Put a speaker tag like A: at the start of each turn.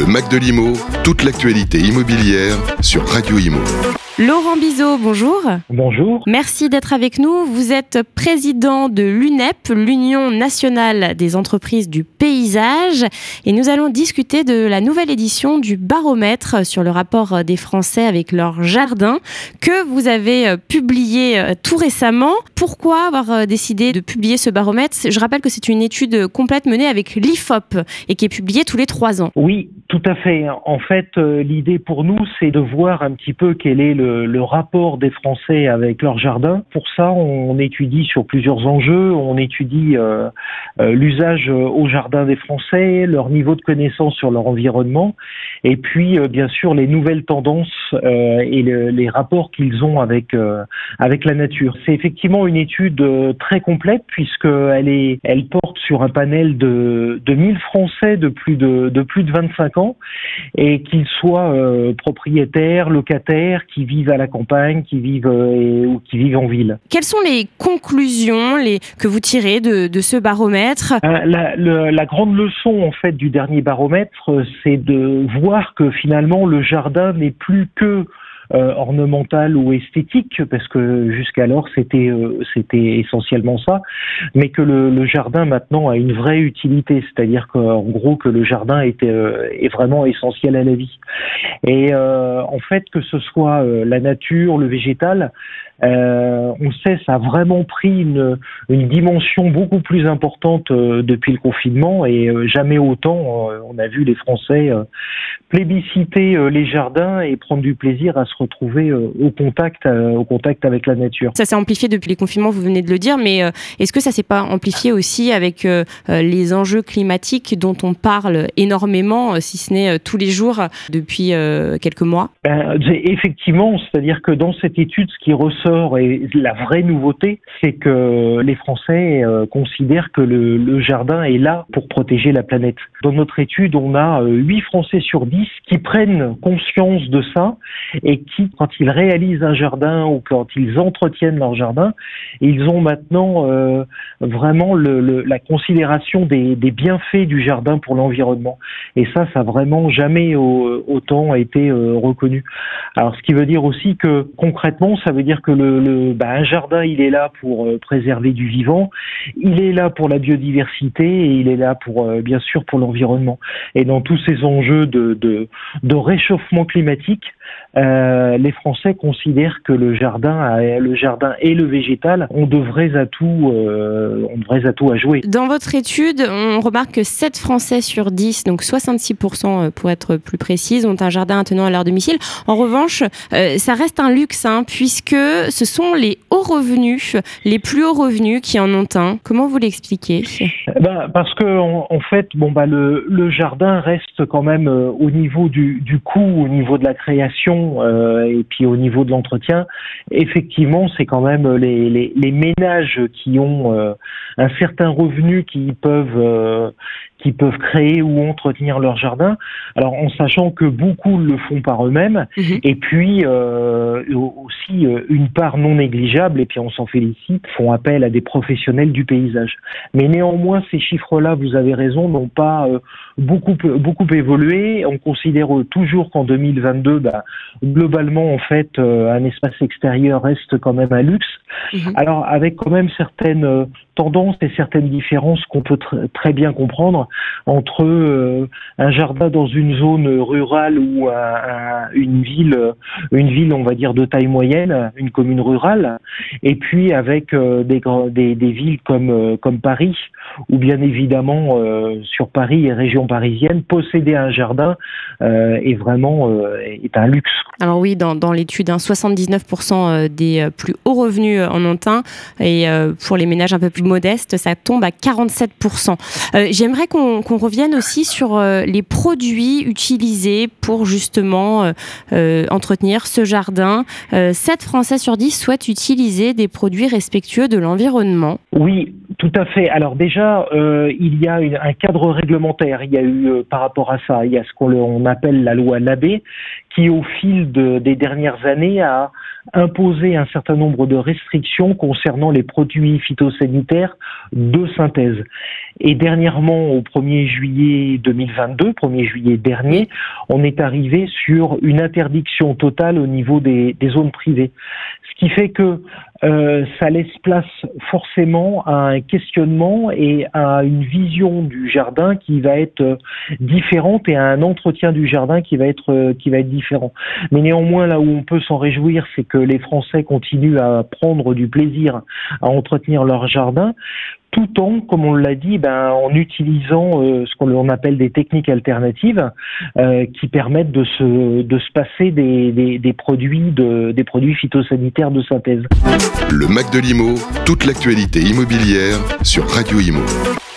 A: Le Mac de l'Imo, toute l'actualité immobilière sur Radio Imo.
B: Laurent Bizot, bonjour.
C: Bonjour.
B: Merci d'être avec nous. Vous êtes président de l'UNEP, l'Union nationale des entreprises du paysage, et nous allons discuter de la nouvelle édition du baromètre sur le rapport des Français avec leur jardin que vous avez euh, publié euh, tout récemment. Pourquoi avoir euh, décidé de publier ce baromètre? Je rappelle que c'est une étude complète menée avec l'IFOP et qui est publiée tous les trois ans.
C: Oui, tout à fait. En fait, l'idée pour nous, c'est de voir un petit peu quel est le le, rapport des Français avec leur jardin. Pour ça, on étudie sur plusieurs enjeux. On étudie euh, euh, l'usage au jardin des Français, leur niveau de connaissance sur leur environnement, et puis euh, bien sûr les nouvelles tendances et les rapports qu'ils ont avec avec la nature. C'est effectivement une étude très complète puisqu'elle est elle porte sur un panel de de 1000 Français de plus de de plus de 25 ans et qu'ils soient propriétaires, locataires, qui vivent à la campagne, qui vivent euh, ou qui vivent en ville.
B: Quelles sont les conclusions les, que vous tirez de, de ce baromètre?
C: Euh, la, la, grande leçon en fait du dernier baromètre, c'est de voir que finalement le jardin n'est plus que euh, ornemental ou esthétique, parce que jusqu'alors c'était euh, c'était essentiellement ça, mais que le, le, jardin maintenant a une vraie utilité, c'est-à-dire qu'en gros que le jardin était, euh, est vraiment essentiel à la vie. Et en fait que ce soit la nature, le végétal, euh, on sait ça a vraiment pris une, une dimension beaucoup plus importante euh, depuis le confinement et euh, jamais autant on a vu les Français plébisciter les jardins et prendre du plaisir à se retrouver au contact au contact avec la nature.
B: Ça s'est amplifié depuis les confinements, vous venez de le dire, mais est-ce que ça s'est pas amplifié aussi avec les enjeux climatiques dont on parle énormément, si ce n'est tous les jours depuis quelques mois?
C: Ben, Effectivement, c'est-à-dire que dans cette étude, ce qui ressort et la vraie nouveauté, c'est que les Français euh, considèrent que le, jardin est là pour protéger la planète. Dans notre étude, on a 8 euh, Français sur 10 qui prennent conscience de ça et qui, quand ils réalisent un jardin ou quand ils entretiennent leur jardin, ils ont maintenant euh, vraiment la considération des, bienfaits du jardin pour l'environnement. Et ça, ça n'a vraiment jamais autant été reconnu. Alors, ce qui veut dire aussi que concrètement, ça veut dire que le, bah, un jardin, il est là pour euh, préserver du vivant, il est là pour la biodiversité et il est là pour euh, bien sûr pour l'environnement. Et dans tous ces enjeux de, réchauffement climatique, euh, les Français considèrent que le jardin, le jardin et le végétal ont de vrais atouts, euh, ont de vrais atouts à jouer.
B: Dans votre étude, on remarque que 7 Français sur 10, donc 66% euh, pour être plus précise, ont un jardin attenant à leur domicile. En revanche, ça reste un luxe, hein, puisque ce sont les hauts revenus, les plus hauts revenus qui en ont un. Comment vous l'expliquez?
C: Bah, Parce que en, fait, bon, bah, le, le, jardin reste quand même au niveau du, du coût, au niveau de la création euh, et puis au niveau de l'entretien, effectivement, c'est quand même les, les, les, ménages qui ont euh, un certain revenu qui peuvent euh, qui peuvent créer ou entretenir leur jardin. Alors en sachant que beaucoup le font par eux-mêmes, mhm. et puis euh, aussi euh, une part non négligeable, et puis on s'en félicite, font appel à des professionnels du paysage. Mais néanmoins, ces chiffres-là, vous avez raison, n'ont pas euh, beaucoup beaucoup évolué. On considère toujours qu'en 2022, bah, globalement, en fait, un espace extérieur reste quand même un luxe. Mhm. Alors avec quand même certaines tendances et certaines différences qu'on peut très bien comprendre entre euh, un jardin dans une zone rurale ou une ville, une ville, on va dire de taille moyenne, une commune rurale, et puis avec euh, des, des, des, villes comme euh, comme Paris, ou bien évidemment sur Paris et région parisienne, posséder un jardin est vraiment est un luxe.
B: Alors oui, dans, dans l'étude, 79% hein, des plus hauts revenus en ont un, et pour les ménages un peu plus modestes, ça tombe à 47%. J'aimerais qu'on qu'on revienne aussi sur euh, les produits utilisés pour justement euh, euh, entretenir ce jardin. 7 Français sur 10 souhaitent utiliser des produits respectueux de l'environnement.
C: Oui, tout à fait. Alors déjà, il y a un cadre réglementaire. Il y a eu par rapport à ça, il y a ce qu'on appelle la loi Labé, qui au fil des dernières années a, imposer un certain nombre de restrictions concernant les produits phytosanitaires de synthèse. Et dernièrement, au 1er juillet 2022, 1er juillet dernier, on est arrivé sur une interdiction totale au niveau des, zones privées. Ce qui fait que euh, ça laisse place forcément à un questionnement et à une vision du jardin qui va être euh, différente et à un entretien du jardin qui va être euh, qui va être différent. Mais néanmoins, là où on peut s'en réjouir, c'est que les Français continuent à prendre du plaisir à entretenir leur jardin tout en, comme on l'a dit, ben, en utilisant euh, ce qu'on appelle des techniques alternatives euh, qui permettent de se, de se passer des, des, produits de, des produits phytosanitaires de synthèse.
A: Le Mac de l'Imo, toute l'actualité immobilière sur Radio Imo.